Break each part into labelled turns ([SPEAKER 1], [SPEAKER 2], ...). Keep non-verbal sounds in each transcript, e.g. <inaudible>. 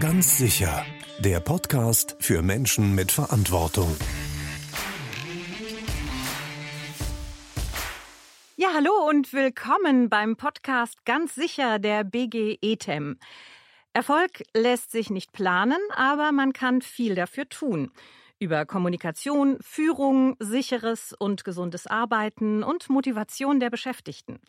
[SPEAKER 1] Ganz sicher. Der Podcast für Menschen mit Verantwortung.
[SPEAKER 2] Ja, hallo und willkommen beim Podcast Ganz sicher der BG ETEM. Erfolg lässt sich nicht planen, aber man kann viel dafür tun. Über Kommunikation, Führung, sicheres und gesundes Arbeiten und Motivation der Beschäftigten.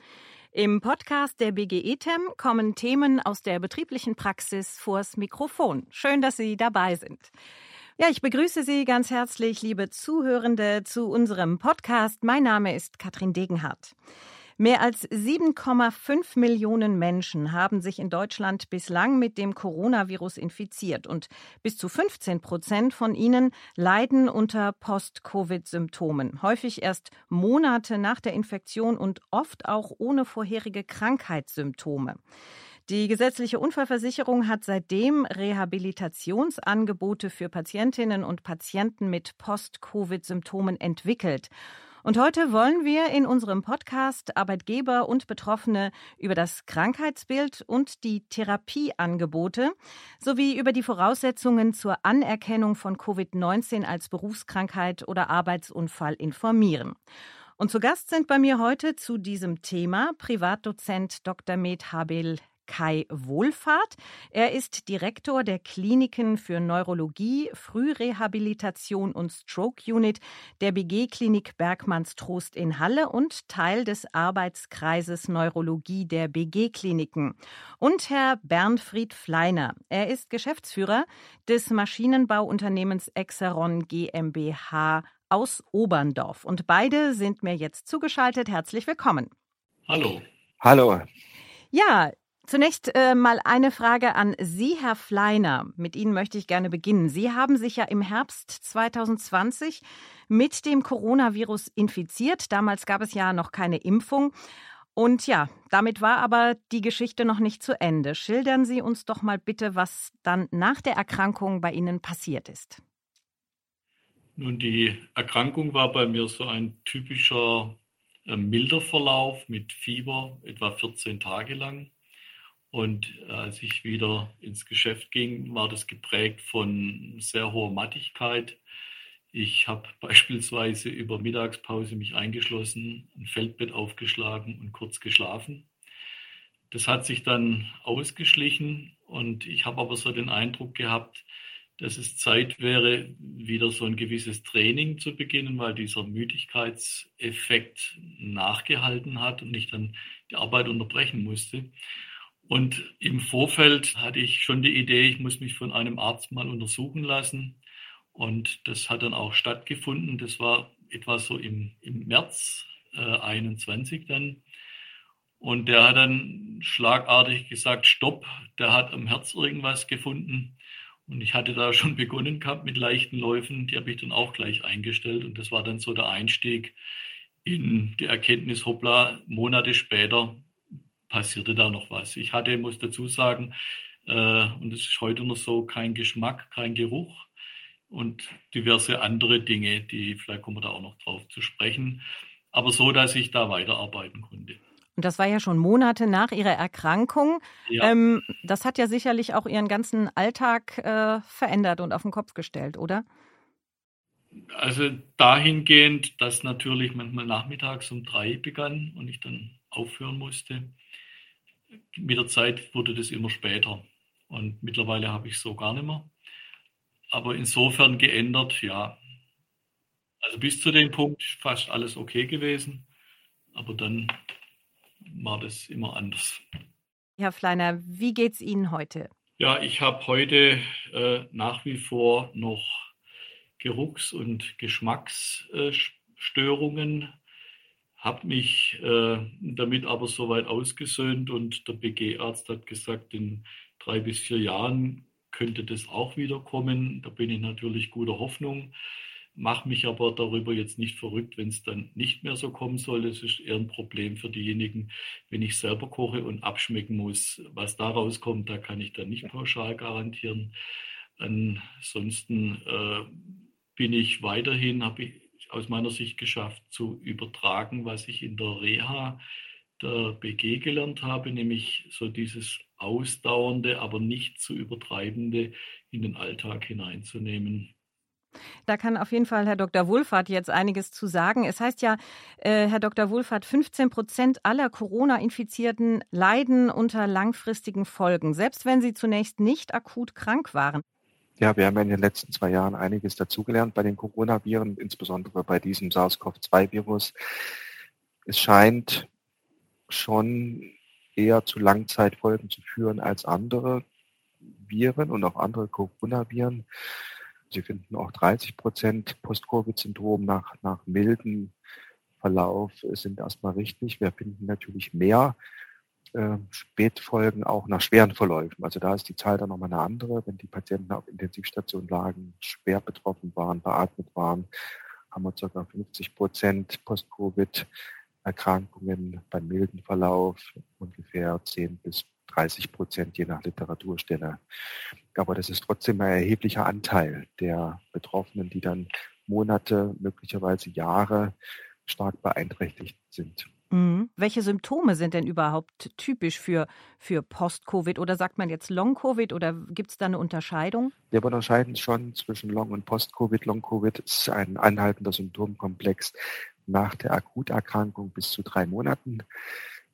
[SPEAKER 2] Im Podcast der BGE-TEM kommen Themen aus der betrieblichen Praxis vors Mikrofon. Schön, dass Sie dabei sind. Ja, ich begrüße Sie ganz herzlich, liebe Zuhörende, zu unserem Podcast. Mein Name ist Katrin Degenhardt. Mehr als 7,5 Millionen Menschen haben sich in Deutschland bislang mit dem Coronavirus infiziert und bis zu 15 Prozent von ihnen leiden unter Post-Covid-Symptomen, häufig erst Monate nach der Infektion und oft auch ohne vorherige Krankheitssymptome. Die gesetzliche Unfallversicherung hat seitdem Rehabilitationsangebote für Patientinnen und Patienten mit Post-Covid-Symptomen entwickelt. Und heute wollen wir in unserem Podcast Arbeitgeber und Betroffene über das Krankheitsbild und die Therapieangebote sowie über die Voraussetzungen zur Anerkennung von Covid-19 als Berufskrankheit oder Arbeitsunfall informieren. Und zu Gast sind bei mir heute zu diesem Thema Privatdozent Dr. Med Habel Kai Wohlfahrt. Er ist Direktor der Kliniken für Neurologie, Frührehabilitation und Stroke Unit der BG Klinik Bergmannstrost in Halle und Teil des Arbeitskreises Neurologie der BG Kliniken. Und Herr Bernfried Fleiner. Er ist Geschäftsführer des Maschinenbauunternehmens Exeron GmbH aus Oberndorf. Und beide sind mir jetzt zugeschaltet. Herzlich willkommen.
[SPEAKER 3] Hallo.
[SPEAKER 4] Hallo.
[SPEAKER 2] Ja, Zunächst äh, mal eine Frage an Sie, Herr Fleiner. Mit Ihnen möchte ich gerne beginnen. Sie haben sich ja im Herbst 2020 mit dem Coronavirus infiziert. Damals gab es ja noch keine Impfung. Und ja, damit war aber die Geschichte noch nicht zu Ende. Schildern Sie uns doch mal bitte, was dann nach der Erkrankung bei Ihnen passiert ist.
[SPEAKER 3] Nun, die Erkrankung war bei mir so ein typischer äh, milder Verlauf mit Fieber, etwa 14 Tage lang. Und als ich wieder ins Geschäft ging, war das geprägt von sehr hoher Mattigkeit. Ich habe <laughs> beispielsweise über Mittagspause mich eingeschlossen, ein Feldbett aufgeschlagen und kurz geschlafen. Das hat sich dann ausgeschlichen und ich habe aber so den Eindruck gehabt, dass es Zeit wäre, wieder so ein gewisses Training zu beginnen, weil dieser Müdigkeitseffekt nachgehalten hat und ich dann die Arbeit unterbrechen musste. Und im Vorfeld hatte ich schon die Idee, ich muss mich von einem Arzt mal untersuchen lassen. Und das hat dann auch stattgefunden. Das war etwa so im, im März äh, 21 dann. Und der hat dann schlagartig gesagt, stopp, der hat am Herz irgendwas gefunden. Und ich hatte da <laughs> schon begonnen gehabt mit leichten Läufen, die habe ich dann auch gleich eingestellt. Und das war dann so der Einstieg in die Erkenntnis, hoppla, Monate später passierte da noch was. Ich hatte, muss dazu sagen, äh, und es ist heute noch so, kein Geschmack, kein Geruch und diverse andere Dinge, die vielleicht kommen wir da auch noch drauf zu sprechen. Aber so, dass ich da weiterarbeiten konnte.
[SPEAKER 2] Und das war ja schon Monate nach Ihrer Erkrankung. Ja. Ähm, das hat ja sicherlich auch Ihren ganzen Alltag äh, verändert und auf den Kopf gestellt, oder?
[SPEAKER 3] Also dahingehend, dass natürlich manchmal nachmittags um drei begann und ich dann aufhören musste mit der Zeit wurde das immer später. Und mittlerweile habe ich es so gar nicht mehr. Aber insofern geändert, ja. Also bis zu dem Punkt fast alles okay gewesen. Aber dann war das immer anders.
[SPEAKER 2] Herr Fleiner, wie geht es Ihnen heute?
[SPEAKER 3] Ja, ich habe heute äh, nach wie vor noch Geruchs- und Geschmacksstörungen habe mich äh, damit aber soweit ausgesöhnt und der BG-Arzt hat gesagt, in drei bis vier Jahren könnte das auch wieder kommen. Da bin ich natürlich guter Hoffnung, mache mich aber darüber jetzt nicht verrückt, wenn es dann nicht mehr so kommen soll. Das ist eher ein Problem für diejenigen, wenn ich selber koche und abschmecken muss. Was da rauskommt, da kann ich dann nicht pauschal garantieren. Ansonsten äh, bin ich weiterhin, habe ich aus meiner Sicht geschafft zu übertragen, was ich in der Reha der BG gelernt habe, nämlich so dieses ausdauernde, aber nicht zu übertreibende in den Alltag hineinzunehmen.
[SPEAKER 2] Da kann auf jeden Fall Herr Dr. Wohlfahrt jetzt einiges zu sagen. Es heißt ja, äh, Herr Dr. Wohlfahrt, 15 Prozent aller Corona-Infizierten leiden unter langfristigen Folgen, selbst wenn sie zunächst nicht akut krank waren.
[SPEAKER 4] Ja, wir haben in den letzten zwei Jahren einiges dazugelernt bei den Coronaviren, insbesondere bei diesem SARS-CoV-2-Virus. Es scheint schon eher zu Langzeitfolgen zu führen als andere Viren und auch andere Coronaviren. Sie finden auch 30 Prozent Post-Covid-Syndrom nach, nach milden Verlauf sind erstmal richtig. Wir finden natürlich mehr äh, Spätfolgen auch nach schweren Verläufen. Also da ist die Zahl dann nochmal eine andere. Wenn die Patienten auf Intensivstationen lagen, schwer betroffen waren, beatmet waren, haben wir ca. 50 Prozent Post-Covid-Erkrankungen beim milden Verlauf, ungefähr 10 bis 30 Prozent je nach Literaturstelle. Aber das ist trotzdem ein erheblicher Anteil der Betroffenen, die dann Monate, möglicherweise Jahre stark beeinträchtigt sind.
[SPEAKER 2] Mhm. Welche Symptome sind denn überhaupt typisch für, für Post-Covid oder sagt man jetzt Long-Covid oder gibt es da eine Unterscheidung?
[SPEAKER 4] Wir unterscheiden schon zwischen Long- und Post-Covid. Long-Covid ist ein anhaltender Symptomkomplex nach der Akuterkrankung bis zu drei Monaten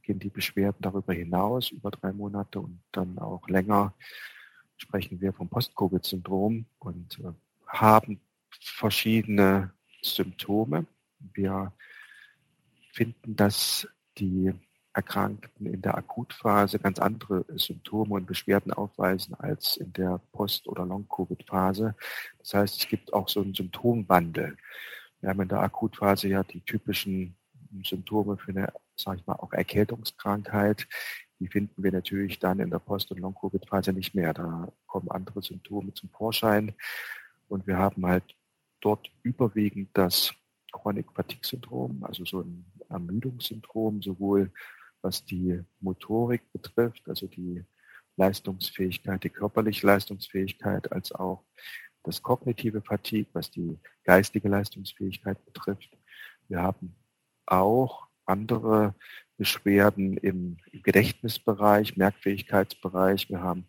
[SPEAKER 4] gehen die Beschwerden darüber hinaus, über drei Monate und dann auch länger, sprechen wir vom Post-Covid-Syndrom und äh, haben verschiedene Symptome. Wir finden, dass die Erkrankten in der Akutphase ganz andere Symptome und Beschwerden aufweisen als in der Post- oder Long-Covid-Phase. Das heißt, es gibt auch so einen Symptomwandel. Wir haben in der Akutphase ja die typischen Symptome für eine sage ich mal, auch Erkältungskrankheit, die finden wir natürlich dann in der Post- und Long-Covid-Phase nicht mehr. Da kommen andere Symptome zum Vorschein. Und wir haben halt dort überwiegend das Chronic Fatigue Syndrom, also so ein Ermüdungssyndrom, sowohl was die Motorik betrifft, also die Leistungsfähigkeit, die körperliche Leistungsfähigkeit, als auch das kognitive Fatigue, was die geistige Leistungsfähigkeit betrifft. Wir haben auch andere Beschwerden im, Gedächtnisbereich, Merkfähigkeitsbereich. Wir haben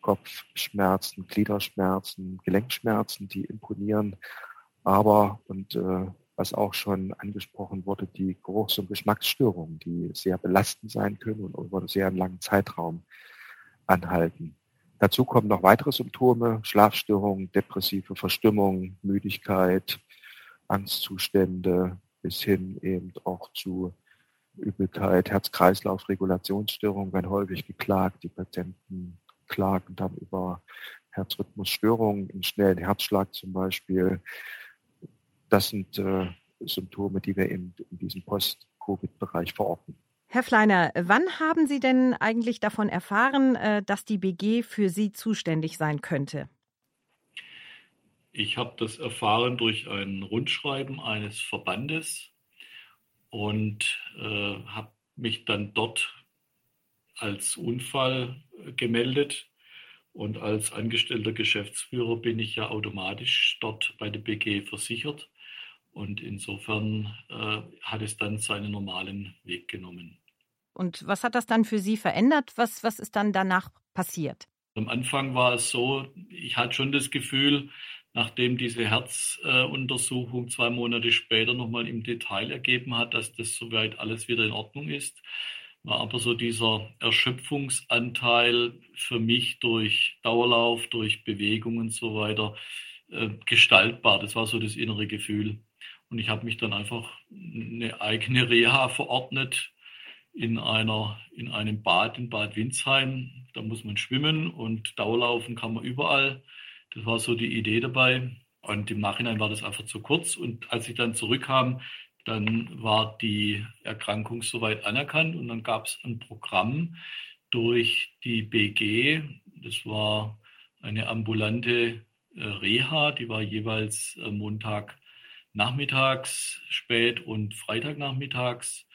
[SPEAKER 4] Kopfschmerzen, Gliederschmerzen, Gelenkschmerzen, die imponieren. Aber, und äh, was auch schon angesprochen wurde, die Geruchs- und Geschmacksstörungen, die sehr belastend sein können und über einen sehr langen Zeitraum anhalten. Dazu kommen noch weitere Symptome, Schlafstörungen, depressive Verstimmung, Müdigkeit, Angstzustände, bis hin eben auch zu Übelkeit, Herz-Kreislauf-Regulationsstörungen werden häufig geklagt. Die Patienten klagen dann über Herzrhythmusstörungen, einen schnellen Herzschlag zum Beispiel. Das sind äh, Symptome, die wir in, in diesem Post-Covid-Bereich verorten.
[SPEAKER 2] Herr Fleiner, wann haben Sie denn eigentlich davon erfahren, äh, dass die BG für Sie zuständig sein könnte?
[SPEAKER 3] Ich habe das erfahren durch ein Rundschreiben eines Verbandes und äh, habe mich dann dort als Unfall gemeldet. Und als angestellter Geschäftsführer bin ich ja automatisch dort bei der BG versichert. Und insofern äh, hat es dann seinen normalen Weg genommen.
[SPEAKER 2] Und was hat das dann für Sie verändert? Was, was ist dann danach passiert?
[SPEAKER 3] Am Anfang war es so, ich hatte schon das Gefühl, nachdem diese Herzuntersuchung zwei Monate später nochmal im Detail ergeben hat, dass das soweit alles wieder in Ordnung ist, war aber so dieser Erschöpfungsanteil für mich durch Dauerlauf, durch Bewegung und so weiter äh, gestaltbar. Das war so das innere Gefühl. Und ich habe mich dann einfach eine eigene Reha verordnet in einer, in einem Bad in Bad Windsheim. Da muss man schwimmen und Dauerlaufen kann man überall. Das war so die Idee dabei. Und im Nachhinein war das einfach zu kurz. Und als ich dann zurückkam, dann war die Erkrankung soweit anerkannt und dann gab es ein Programm durch die BG. Das war eine ambulante äh, Reha, die war jeweils äh, Montag nachmittags spät und Freitagnachmittags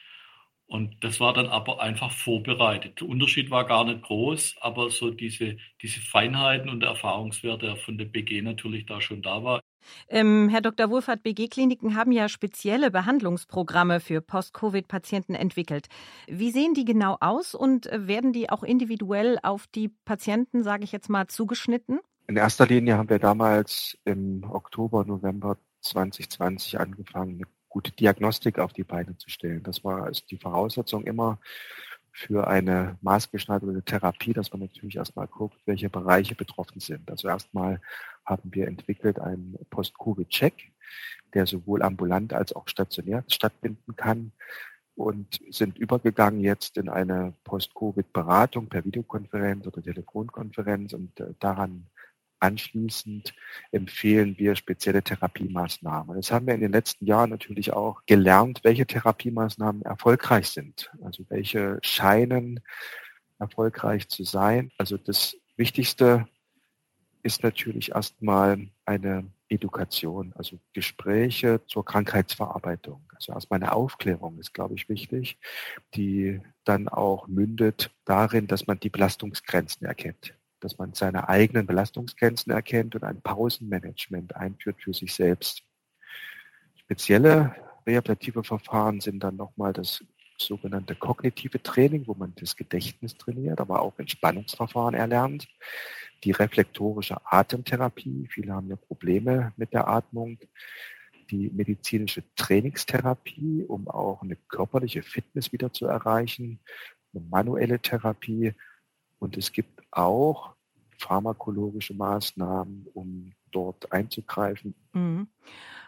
[SPEAKER 3] und das war dann aber einfach vorbereitet. Der Unterschied war gar nicht groß, aber so diese, diese Feinheiten und der Erfahrungswert, der von der BG natürlich da schon da war.
[SPEAKER 2] Ähm, Herr Dr. Wohlfahrt, BG-Kliniken haben ja spezielle Behandlungsprogramme für Post-Covid-Patienten entwickelt. Wie sehen die genau aus und werden die auch individuell auf die Patienten, sage ich jetzt mal, zugeschnitten?
[SPEAKER 4] In erster Linie haben wir damals im Oktober, November 2020 angefangen, eine gute Diagnostik auf die Beine zu stellen. Das war also die Voraussetzung immer für eine maßgeschneiderte Therapie, dass man natürlich erstmal guckt, welche Bereiche betroffen sind. Also erstmal haben wir entwickelt einen Post-Covid-Check, der sowohl ambulant als auch stationär stattfinden kann und sind übergegangen jetzt in eine Post-Covid-Beratung per Videokonferenz oder Telefonkonferenz und äh, daran Anschließend empfehlen wir spezielle Therapiemaßnahmen. Das haben wir in den letzten Jahren natürlich auch gelernt, welche Therapiemaßnahmen erfolgreich sind. Also welche scheinen erfolgreich zu sein. Also das Wichtigste ist natürlich erstmal eine Education, also Gespräche zur Krankheitsverarbeitung. Also erstmal eine Aufklärung ist, glaube ich, wichtig, die dann auch mündet darin, dass man die Belastungsgrenzen erkennt dass man seine eigenen Belastungsgrenzen erkennt und ein Pausenmanagement einführt für sich selbst. Spezielle rehabilitative Verfahren sind dann nochmal das sogenannte kognitive Training, wo man das Gedächtnis trainiert, aber auch Entspannungsverfahren erlernt. Die reflektorische Atemtherapie, viele haben ja Probleme mit der Atmung. Die medizinische Trainingstherapie, um auch eine körperliche Fitness wieder zu erreichen. Eine manuelle Therapie. Und es gibt auch pharmakologische Maßnahmen, um dort einzugreifen.
[SPEAKER 2] Mhm.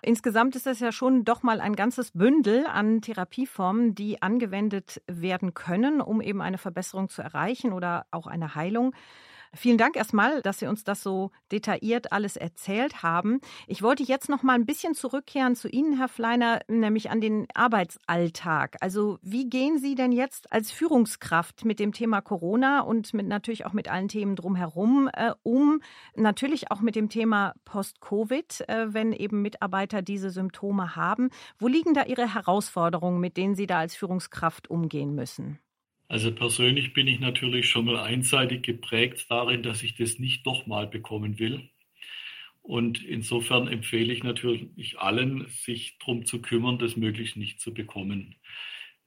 [SPEAKER 2] Insgesamt ist das ja schon doch mal ein ganzes Bündel an Therapieformen, die angewendet werden können, um eben eine Verbesserung zu erreichen oder auch eine Heilung. Vielen Dank erstmal, dass Sie uns das so detailliert alles erzählt haben. Ich wollte jetzt noch mal ein bisschen zurückkehren zu Ihnen, Herr Fleiner, nämlich an den Arbeitsalltag. Also wie gehen Sie denn jetzt als Führungskraft mit dem Thema Corona und mit, natürlich auch mit allen Themen drumherum äh, um? Natürlich auch mit dem Thema Post-Covid, äh, wenn eben Mitarbeiter diese Symptome haben. Wo liegen da Ihre Herausforderungen, mit denen Sie da als Führungskraft umgehen müssen?
[SPEAKER 3] Also persönlich bin ich natürlich schon mal einseitig geprägt darin, dass ich das nicht doch mal bekommen will. Und insofern empfehle ich natürlich allen, sich darum zu kümmern, das möglichst nicht zu bekommen.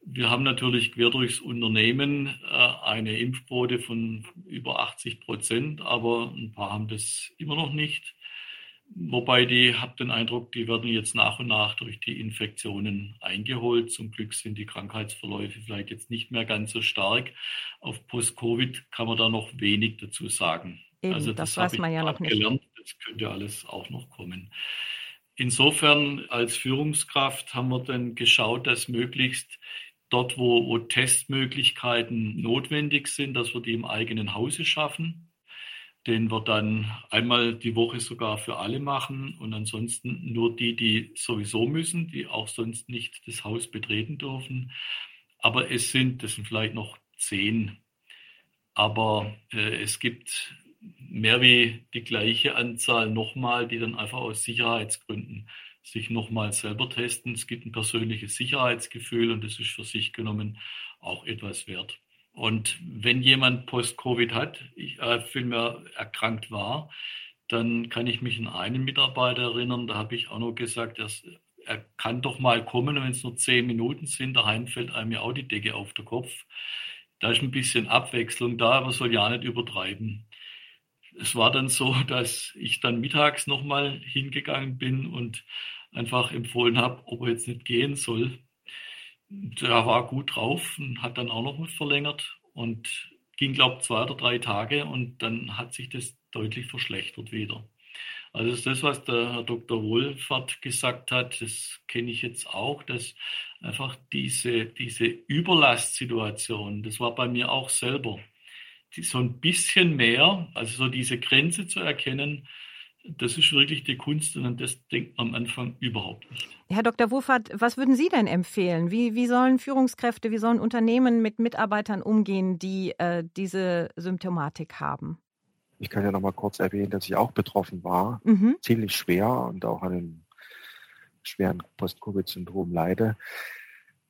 [SPEAKER 3] Wir haben natürlich quer durchs Unternehmen äh, eine Impfquote von über 80 Prozent, aber ein paar haben das immer noch nicht. Wobei die, habe den Eindruck, die werden jetzt nach und nach durch die Infektionen eingeholt. Zum Glück sind die Krankheitsverläufe vielleicht jetzt nicht mehr ganz so stark. Auf Post-Covid kann man da noch wenig dazu sagen.
[SPEAKER 2] Eben, also das, das weiß man ja noch nicht. Gelernt.
[SPEAKER 3] Das könnte alles auch noch kommen. Insofern als Führungskraft haben wir dann geschaut, dass möglichst dort, wo, wo Testmöglichkeiten notwendig sind, dass wir die im eigenen Hause schaffen den wir dann einmal die Woche sogar für alle machen und ansonsten nur die, die sowieso müssen, die auch sonst nicht das Haus betreten dürfen. Aber es sind, das sind vielleicht noch zehn, aber äh, es gibt mehr wie die gleiche Anzahl nochmal, die dann einfach aus Sicherheitsgründen sich nochmal selber testen. Es gibt ein persönliches Sicherheitsgefühl und das ist für sich genommen auch etwas wert. Und wenn jemand Post-Covid hat, ich, äh, vielmehr erkrankt war, dann kann ich mich an einen Mitarbeiter erinnern, da habe ich auch noch gesagt, dass er kann doch mal kommen, wenn es nur zehn Minuten sind, daheim fällt einem ja auch die Decke auf den Kopf. Da ist ein bisschen Abwechslung da, aber soll ja nicht übertreiben. Es war dann so, <laughs> dass ich dann mittags nochmal hingegangen bin und einfach empfohlen habe, ob er jetzt nicht gehen soll der war gut drauf und hat dann auch noch verlängert und ging, glaube ich, zwei oder drei Tage und dann hat sich das deutlich verschlechtert wieder. Also das, was der Herr Dr. Wohlfahrt gesagt hat, das kenne ich jetzt auch, dass einfach diese, diese Überlastsituation, das war bei mir auch selber, die, so ein bisschen mehr, also so diese Grenze zu erkennen, das ist wirklich die Kunst und an das denkt man am Anfang überhaupt nicht.
[SPEAKER 2] Herr Dr. Wuffert, was würden Sie denn empfehlen? Wie, wie sollen Führungskräfte, wie sollen Unternehmen mit Mitarbeitern umgehen, die äh, diese Symptomatik haben?
[SPEAKER 4] Ich kann ja noch mal kurz erwähnen, dass ich auch betroffen war, mhm. ziemlich schwer und auch an einem schweren Post-Covid-Syndrom leide.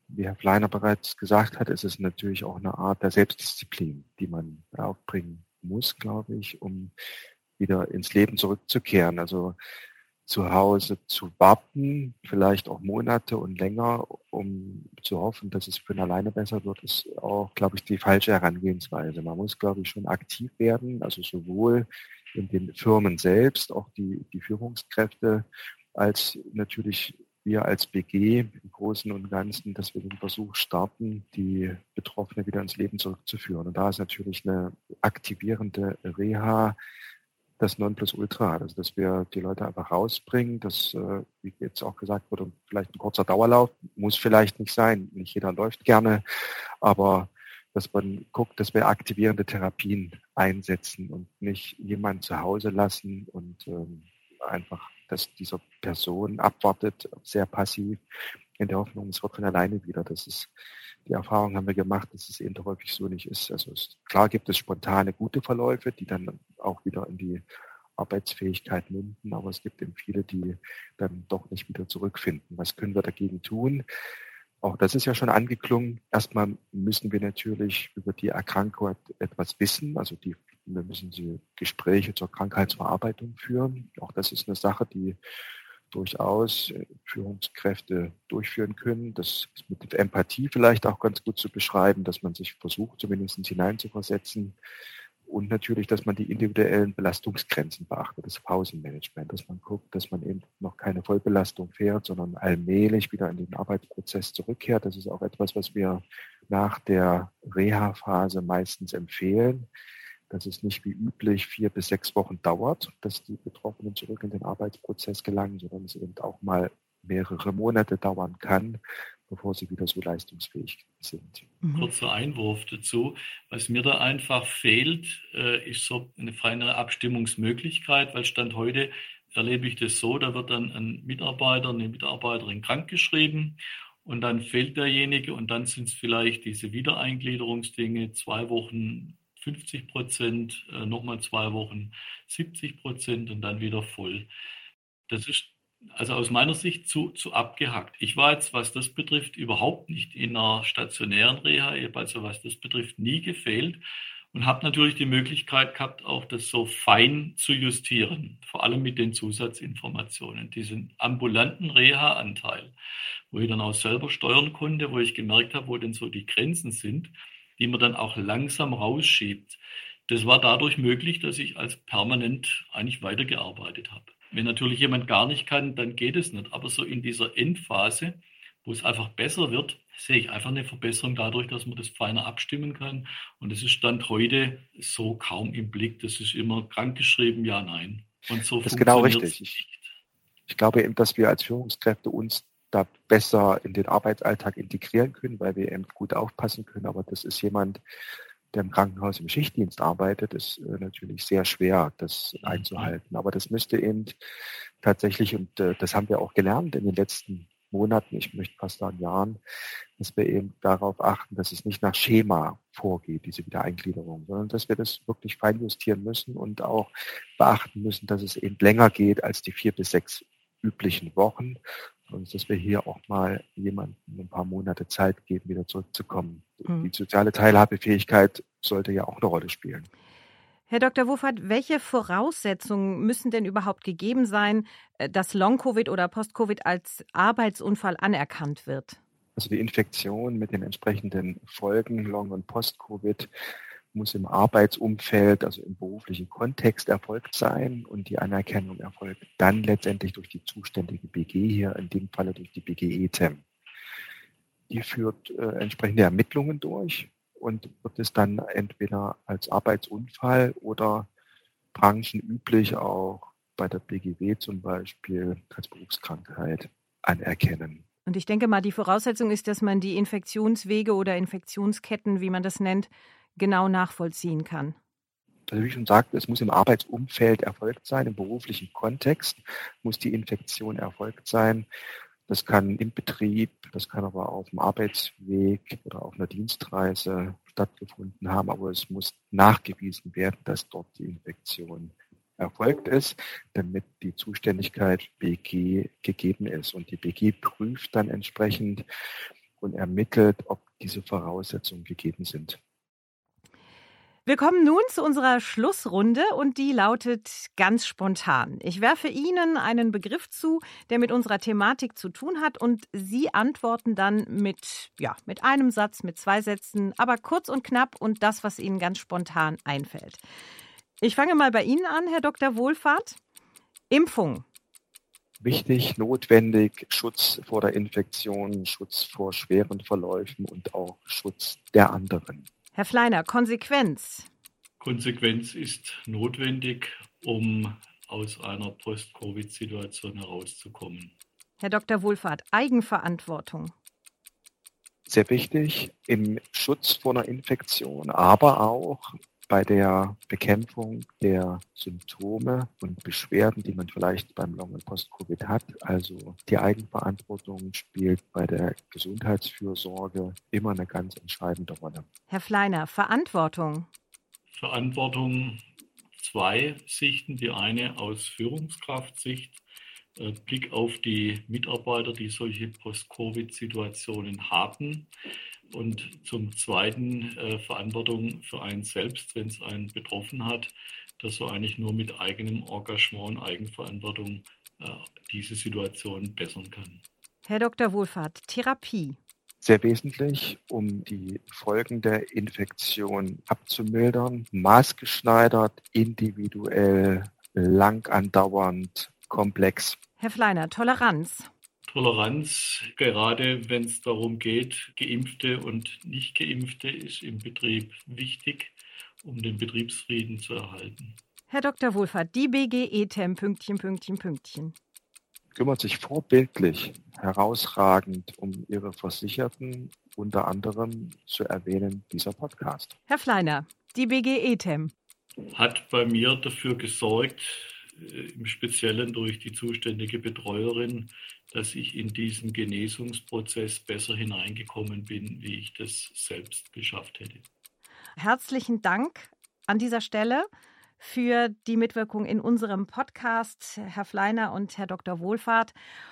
[SPEAKER 4] Wie Herr Fleiner bereits gesagt hat, ist es natürlich auch eine Art der Selbstdisziplin, die man aufbringen muss, glaube ich, um wieder ins Leben zurückzukehren. Also zu Hause zu warten, vielleicht auch Monate und länger, um zu hoffen, dass es von alleine besser wird, ist auch, glaube ich, die falsche Herangehensweise. Man muss, glaube ich, schon aktiv werden, also sowohl in den Firmen selbst, auch die, die Führungskräfte, als natürlich wir als BG im Großen und Ganzen, dass wir den Versuch starten, die Betroffenen wieder ins Leben zurückzuführen. Und da ist natürlich eine aktivierende Reha das Nonplusultra, also dass wir die Leute einfach rausbringen, dass, äh, wie jetzt auch gesagt wurde, vielleicht ein kurzer Dauerlauf, muss vielleicht nicht sein, nicht jeder läuft gerne, aber dass man guckt, dass wir aktivierende Therapien einsetzen und nicht jemanden zu Hause lassen und ähm, einfach, dass dieser Person abwartet, sehr passiv, in der Hoffnung, es wird von alleine wieder. Das ist, die Erfahrung haben wir gemacht, dass es eben häufig so nicht ist. Also es, klar gibt es spontane gute Verläufe, die dann auch wieder in die Arbeitsfähigkeit münden, aber es gibt eben viele, die dann doch nicht wieder zurückfinden. Was können wir dagegen tun? Auch das ist ja schon angeklungen. Erstmal müssen wir natürlich über die Erkrankung etwas wissen. Also die, wir müssen sie Gespräche zur Krankheitsverarbeitung führen. Auch das ist eine Sache, die durchaus äh, Führungskräfte durchführen können. Das ist mit Empathie vielleicht auch ganz gut zu beschreiben, dass man sich versucht, zumindest hineinzuversetzen. Und natürlich, dass man die individuellen Belastungsgrenzen beachtet, das Pausenmanagement, dass man guckt, dass man eben noch keine Vollbelastung fährt, sondern allmählich wieder in den Arbeitsprozess zurückkehrt. Das ist auch etwas, was wir nach der Reha-Phase meistens empfehlen dass es nicht wie üblich vier bis sechs Wochen dauert, dass die Betroffenen zurück in den Arbeitsprozess gelangen, sondern es eben auch mal mehrere Monate dauern kann, bevor sie wieder so leistungsfähig sind.
[SPEAKER 3] Mhm. Kurzer Einwurf dazu. Was mir da einfach fehlt, äh, ist so eine feinere Abstimmungsmöglichkeit, weil Stand heute erlebe ich das so, da wird dann ein Mitarbeiter, eine Mitarbeiterin krankgeschrieben und dann fehlt derjenige und dann sind es vielleicht diese Wiedereingliederungsdinge, zwei Wochen 50 Prozent, äh, nochmal zwei Wochen 70 Prozent und dann wieder voll. Das ist also aus meiner Sicht zu, zu abgehackt. Ich war jetzt, was das betrifft, überhaupt nicht in einer stationären Reha, also was das betrifft, nie gefehlt und habe natürlich die Möglichkeit gehabt, auch das so fein zu justieren, vor allem mit den Zusatzinformationen, diesen ambulanten Reha-Anteil, wo ich dann auch selber steuern konnte, wo ich gemerkt habe, wo denn so die Grenzen sind die man dann auch langsam rausschiebt. Das war dadurch möglich, dass ich als permanent eigentlich weitergearbeitet habe. Wenn natürlich jemand gar nicht kann, dann geht es nicht. Aber so in dieser Endphase, wo es einfach besser wird, sehe ich einfach eine Verbesserung dadurch, dass man das feiner abstimmen kann. Und das ist Stand heute so kaum im Blick. Das ist immer krankgeschrieben, ja, nein.
[SPEAKER 4] Und so das ist genau richtig. Ich, ich glaube eben, dass wir als Führungskräfte uns da besser in den Arbeitsalltag integrieren können, weil wir eben gut aufpassen können. Aber das ist jemand, der im Krankenhaus im Schichtdienst arbeitet, ist äh, natürlich sehr schwer, das mhm. einzuhalten. Aber das müsste eben tatsächlich, und äh, das haben wir auch gelernt in den letzten Monaten, ich möchte fast sagen Jahren, dass wir eben darauf achten, dass es nicht nach Schema vorgeht, diese Wiedereingliederung, sondern dass wir das wirklich feinjustieren müssen und auch beachten müssen, dass es eben länger geht als die vier bis sechs üblichen Wochen und dass wir hier auch mal jemandem ein paar Monate Zeit geben, wieder zurückzukommen. Mhm. Die soziale Teilhabefähigkeit sollte ja auch eine Rolle spielen.
[SPEAKER 2] Herr Dr. Wuffert, welche Voraussetzungen müssen denn überhaupt gegeben sein, äh, dass Long-Covid oder Post-Covid als Arbeitsunfall anerkannt wird?
[SPEAKER 4] Also die Infektion mit den entsprechenden Folgen Long- und Post-Covid muss im Arbeitsumfeld, also im beruflichen Kontext erfolgt sein und die Anerkennung erfolgt dann letztendlich durch die zuständige BG hier, in dem Falle durch die BG ETEM. Die führt äh, entsprechende Ermittlungen durch und wird es dann entweder als Arbeitsunfall oder branchenüblich auch bei der BGW zum Beispiel als Berufskrankheit anerkennen.
[SPEAKER 2] Und ich denke mal, die Voraussetzung ist, dass man die Infektionswege oder Infektionsketten, wie man das nennt, genau nachvollziehen kann?
[SPEAKER 4] Also wie schon sagte, es muss im Arbeitsumfeld erfolgt sein, im beruflichen Kontext muss die Infektion erfolgt sein. Das kann im Betrieb, das kann aber auf dem Arbeitsweg oder auf einer Dienstreise stattgefunden haben, aber es muss nachgewiesen werden, dass dort die Infektion erfolgt ist, damit die Zuständigkeit BG gegeben ist. Und die BG prüft dann entsprechend und ermittelt, ob diese Voraussetzungen gegeben sind.
[SPEAKER 2] Wir kommen nun zu unserer Schlussrunde und die lautet ganz spontan. Ich werfe Ihnen einen Begriff zu, der mit unserer Thematik zu tun hat und Sie antworten dann mit, ja, mit einem Satz, mit zwei Sätzen, aber kurz und knapp und das, was Ihnen ganz spontan einfällt. Ich fange mal bei Ihnen an, Herr Dr. Wohlfahrt. Impfung.
[SPEAKER 4] Wichtig, notwendig, Schutz vor der Infektion, Schutz vor schweren Verläufen und auch Schutz der anderen.
[SPEAKER 2] Herr Fleiner, Konsequenz.
[SPEAKER 3] Konsequenz ist notwendig, um aus einer Post-Covid-Situation herauszukommen.
[SPEAKER 2] Herr Dr. Wohlfahrt, Eigenverantwortung.
[SPEAKER 4] Sehr wichtig im Schutz vor einer Infektion, aber auch bei der Bekämpfung der Symptome und Beschwerden, die man vielleicht beim Long- und Post-Covid hat. Also die Eigenverantwortung spielt bei der Gesundheitsfürsorge immer eine ganz entscheidende Rolle.
[SPEAKER 2] Herr Fleiner, Verantwortung.
[SPEAKER 3] Verantwortung zwei Sichten. Die eine aus Führungskraftsicht, äh, Blick auf die Mitarbeiter, die solche Post-Covid-Situationen hatten und zum Zweiten äh, Verantwortung für einen selbst, wenn es einen betroffen hat, dass man eigentlich nur mit eigenem Engagement und Eigenverantwortung äh, diese Situation bessern kann.
[SPEAKER 2] Herr Dr. Wohlfahrt, Therapie.
[SPEAKER 4] Sehr wesentlich, um die Folgen der Infektion abzumildern, maßgeschneidert, individuell, lang andauernd, komplex.
[SPEAKER 2] Herr Fleiner, Toleranz.
[SPEAKER 3] Toleranz, gerade wenn es darum geht, geimpfte und nicht geimpfte, ist im Betrieb wichtig, um den Betriebsfrieden zu erhalten.
[SPEAKER 2] Herr Dr. Wohlfahrt, die BGE-TEM, Pünktchen, Pünktchen, Pünktchen.
[SPEAKER 4] Kümmert sich vorbildlich, herausragend um ihre Versicherten, unter anderem zu erwähnen dieser Podcast.
[SPEAKER 2] Herr Fleiner, die BGE-TEM.
[SPEAKER 3] Hat bei mir dafür gesorgt, äh, im Speziellen durch die zuständige Betreuerin, dass ich in diesen Genesungsprozess besser hineingekommen bin, wie ich das selbst geschafft hätte.
[SPEAKER 2] Herzlichen Dank an dieser Stelle für die Mitwirkung in unserem Podcast, Herr Fleiner und Herr Dr. Wohlfahrt.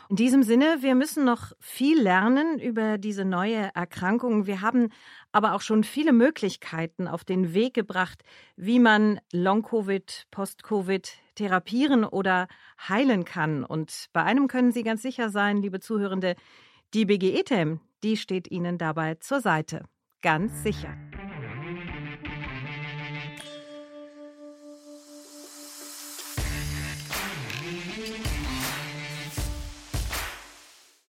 [SPEAKER 2] In diesem Sinne, wir müssen noch viel lernen über diese neue Erkrankung. Wir haben aber auch schon viele Möglichkeiten auf den Weg gebracht, wie man Long-Covid, Post-Covid therapieren oder heilen kann. Und bei einem können Sie ganz sicher sein, liebe Zuhörende, die BGE-TEM, die steht Ihnen dabei zur Seite. Ganz sicher.